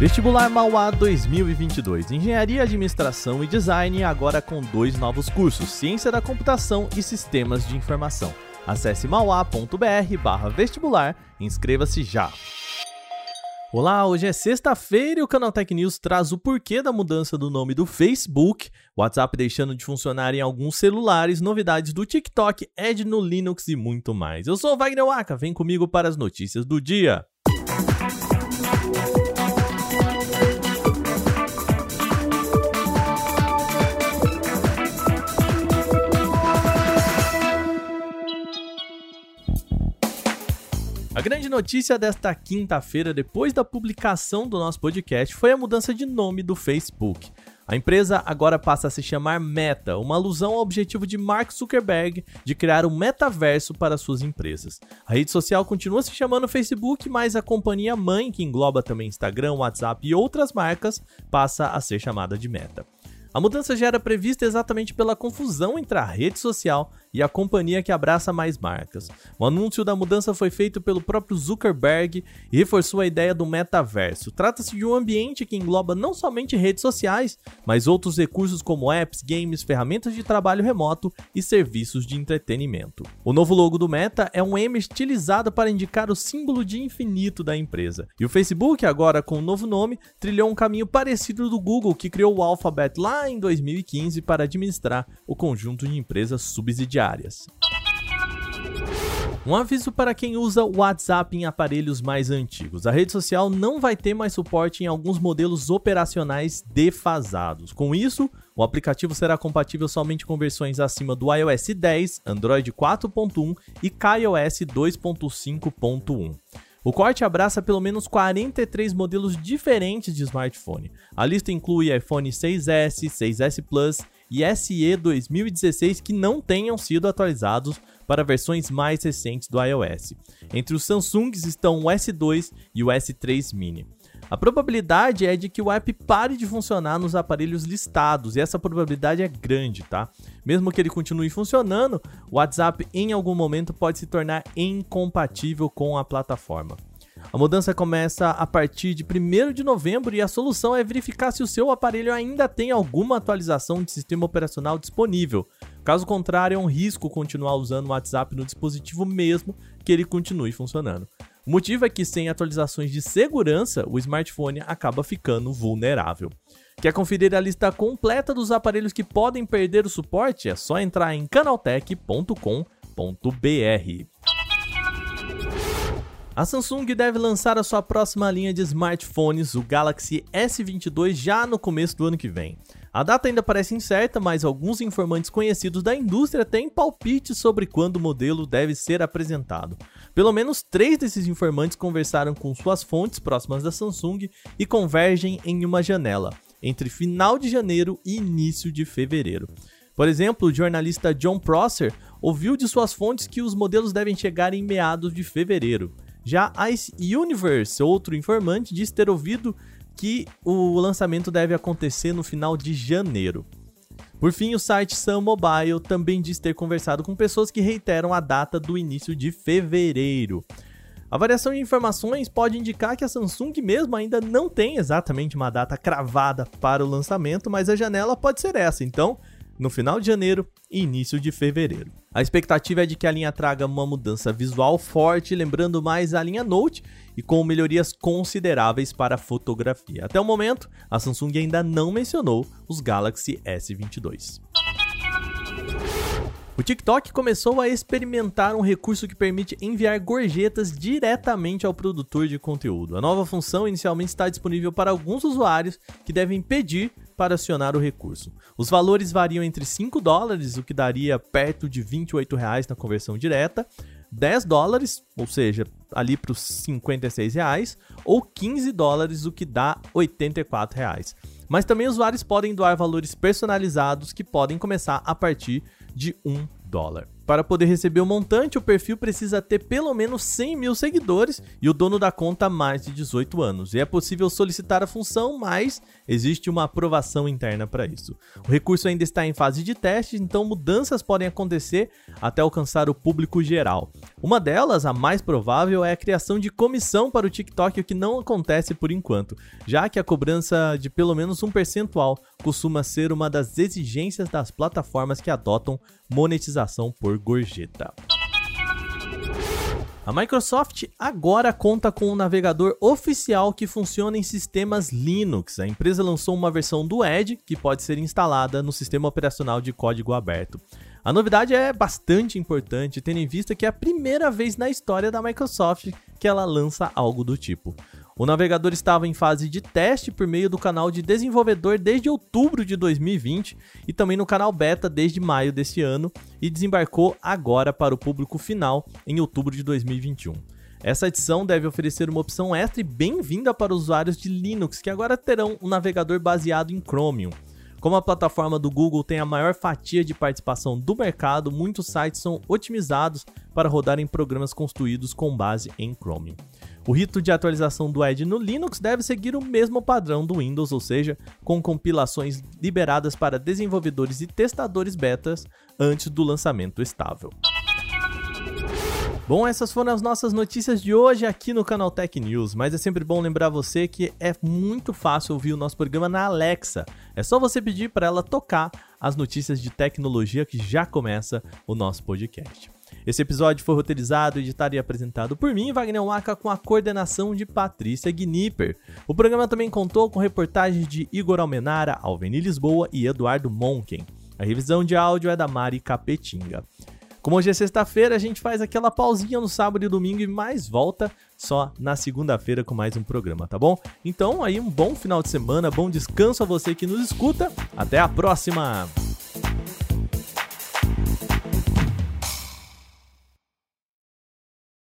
Vestibular Mauá 2022. Engenharia, Administração e Design agora com dois novos cursos: Ciência da Computação e Sistemas de Informação. Acesse mauá.br/vestibular e inscreva-se já. Olá, hoje é sexta-feira e o Canaltech News traz o porquê da mudança do nome do Facebook, WhatsApp deixando de funcionar em alguns celulares, novidades do TikTok, Edge no Linux e muito mais. Eu sou o Wagner Waka, vem comigo para as notícias do dia. A grande notícia desta quinta-feira, depois da publicação do nosso podcast, foi a mudança de nome do Facebook. A empresa agora passa a se chamar Meta, uma alusão ao objetivo de Mark Zuckerberg de criar um metaverso para suas empresas. A rede social continua se chamando Facebook, mas a companhia mãe, que engloba também Instagram, WhatsApp e outras marcas, passa a ser chamada de Meta. A mudança já era prevista exatamente pela confusão entre a rede social e a companhia que abraça mais marcas. O anúncio da mudança foi feito pelo próprio Zuckerberg e reforçou a ideia do metaverso. Trata-se de um ambiente que engloba não somente redes sociais, mas outros recursos como apps, games, ferramentas de trabalho remoto e serviços de entretenimento. O novo logo do Meta é um M estilizado para indicar o símbolo de infinito da empresa. E o Facebook, agora com o um novo nome, trilhou um caminho parecido do Google, que criou o Alphabet lá em 2015 para administrar o conjunto de empresas subsidiárias diárias. Um aviso para quem usa o WhatsApp em aparelhos mais antigos. A rede social não vai ter mais suporte em alguns modelos operacionais defasados. Com isso, o aplicativo será compatível somente com versões acima do iOS 10, Android 4.1 e KaiOS 2.5.1. O corte abraça pelo menos 43 modelos diferentes de smartphone. A lista inclui iPhone 6S, 6S Plus e SE 2016 que não tenham sido atualizados para versões mais recentes do iOS. Entre os Samsungs estão o S2 e o S3 Mini. A probabilidade é de que o app pare de funcionar nos aparelhos listados, e essa probabilidade é grande, tá? Mesmo que ele continue funcionando, o WhatsApp em algum momento pode se tornar incompatível com a plataforma. A mudança começa a partir de 1 de novembro e a solução é verificar se o seu aparelho ainda tem alguma atualização de sistema operacional disponível. Caso contrário, é um risco continuar usando o WhatsApp no dispositivo mesmo que ele continue funcionando. O motivo é que sem atualizações de segurança, o smartphone acaba ficando vulnerável. Quer conferir a lista completa dos aparelhos que podem perder o suporte? É só entrar em canaltech.com.br. A Samsung deve lançar a sua próxima linha de smartphones, o Galaxy S22, já no começo do ano que vem. A data ainda parece incerta, mas alguns informantes conhecidos da indústria têm palpites sobre quando o modelo deve ser apresentado. Pelo menos três desses informantes conversaram com suas fontes próximas da Samsung e convergem em uma janela, entre final de janeiro e início de fevereiro. Por exemplo, o jornalista John Prosser ouviu de suas fontes que os modelos devem chegar em meados de fevereiro. Já Ice Universe, outro informante, diz ter ouvido que o lançamento deve acontecer no final de janeiro. Por fim, o site Sun Mobile também diz ter conversado com pessoas que reiteram a data do início de fevereiro. A variação de informações pode indicar que a Samsung mesmo ainda não tem exatamente uma data cravada para o lançamento, mas a janela pode ser essa, então no final de janeiro e início de fevereiro. A expectativa é de que a linha traga uma mudança visual forte, lembrando mais a linha Note e com melhorias consideráveis para a fotografia. Até o momento, a Samsung ainda não mencionou os Galaxy S22. O TikTok começou a experimentar um recurso que permite enviar gorjetas diretamente ao produtor de conteúdo. A nova função inicialmente está disponível para alguns usuários que devem pedir para acionar o recurso. Os valores variam entre 5 dólares, o que daria perto de 28 reais na conversão direta, 10 dólares, ou seja, ali para os 56 reais, ou 15 dólares, o que dá 84 reais. Mas também os usuários podem doar valores personalizados que podem começar a partir de 1 dólar. Para poder receber o montante, o perfil precisa ter pelo menos 100 mil seguidores e o dono da conta mais de 18 anos. E é possível solicitar a função, mas existe uma aprovação interna para isso. O recurso ainda está em fase de teste, então mudanças podem acontecer até alcançar o público geral. Uma delas, a mais provável, é a criação de comissão para o TikTok, o que não acontece por enquanto, já que a cobrança de pelo menos um percentual costuma ser uma das exigências das plataformas que adotam monetização por gorjeta. A Microsoft agora conta com um navegador oficial que funciona em sistemas Linux. A empresa lançou uma versão do Edge que pode ser instalada no sistema operacional de código aberto. A novidade é bastante importante, tendo em vista que é a primeira vez na história da Microsoft que ela lança algo do tipo. O navegador estava em fase de teste por meio do canal de desenvolvedor desde outubro de 2020 e também no canal beta desde maio deste ano e desembarcou agora para o público final em outubro de 2021. Essa edição deve oferecer uma opção extra e bem-vinda para usuários de Linux que agora terão um navegador baseado em Chromium. Como a plataforma do Google tem a maior fatia de participação do mercado, muitos sites são otimizados para rodar em programas construídos com base em Chromium. O rito de atualização do Edge no Linux deve seguir o mesmo padrão do Windows, ou seja, com compilações liberadas para desenvolvedores e testadores betas antes do lançamento estável. Bom, essas foram as nossas notícias de hoje aqui no canal Tech News, mas é sempre bom lembrar você que é muito fácil ouvir o nosso programa na Alexa. É só você pedir para ela tocar as notícias de tecnologia que já começa o nosso podcast. Esse episódio foi roteirizado, editado e apresentado por mim, Wagner Waka, com a coordenação de Patrícia Gnipper. O programa também contou com reportagens de Igor Almenara, Alveni Lisboa e Eduardo Monken. A revisão de áudio é da Mari Capetinga. Como hoje é sexta-feira, a gente faz aquela pausinha no sábado e domingo e mais volta só na segunda-feira com mais um programa, tá bom? Então aí um bom final de semana, bom descanso a você que nos escuta. Até a próxima!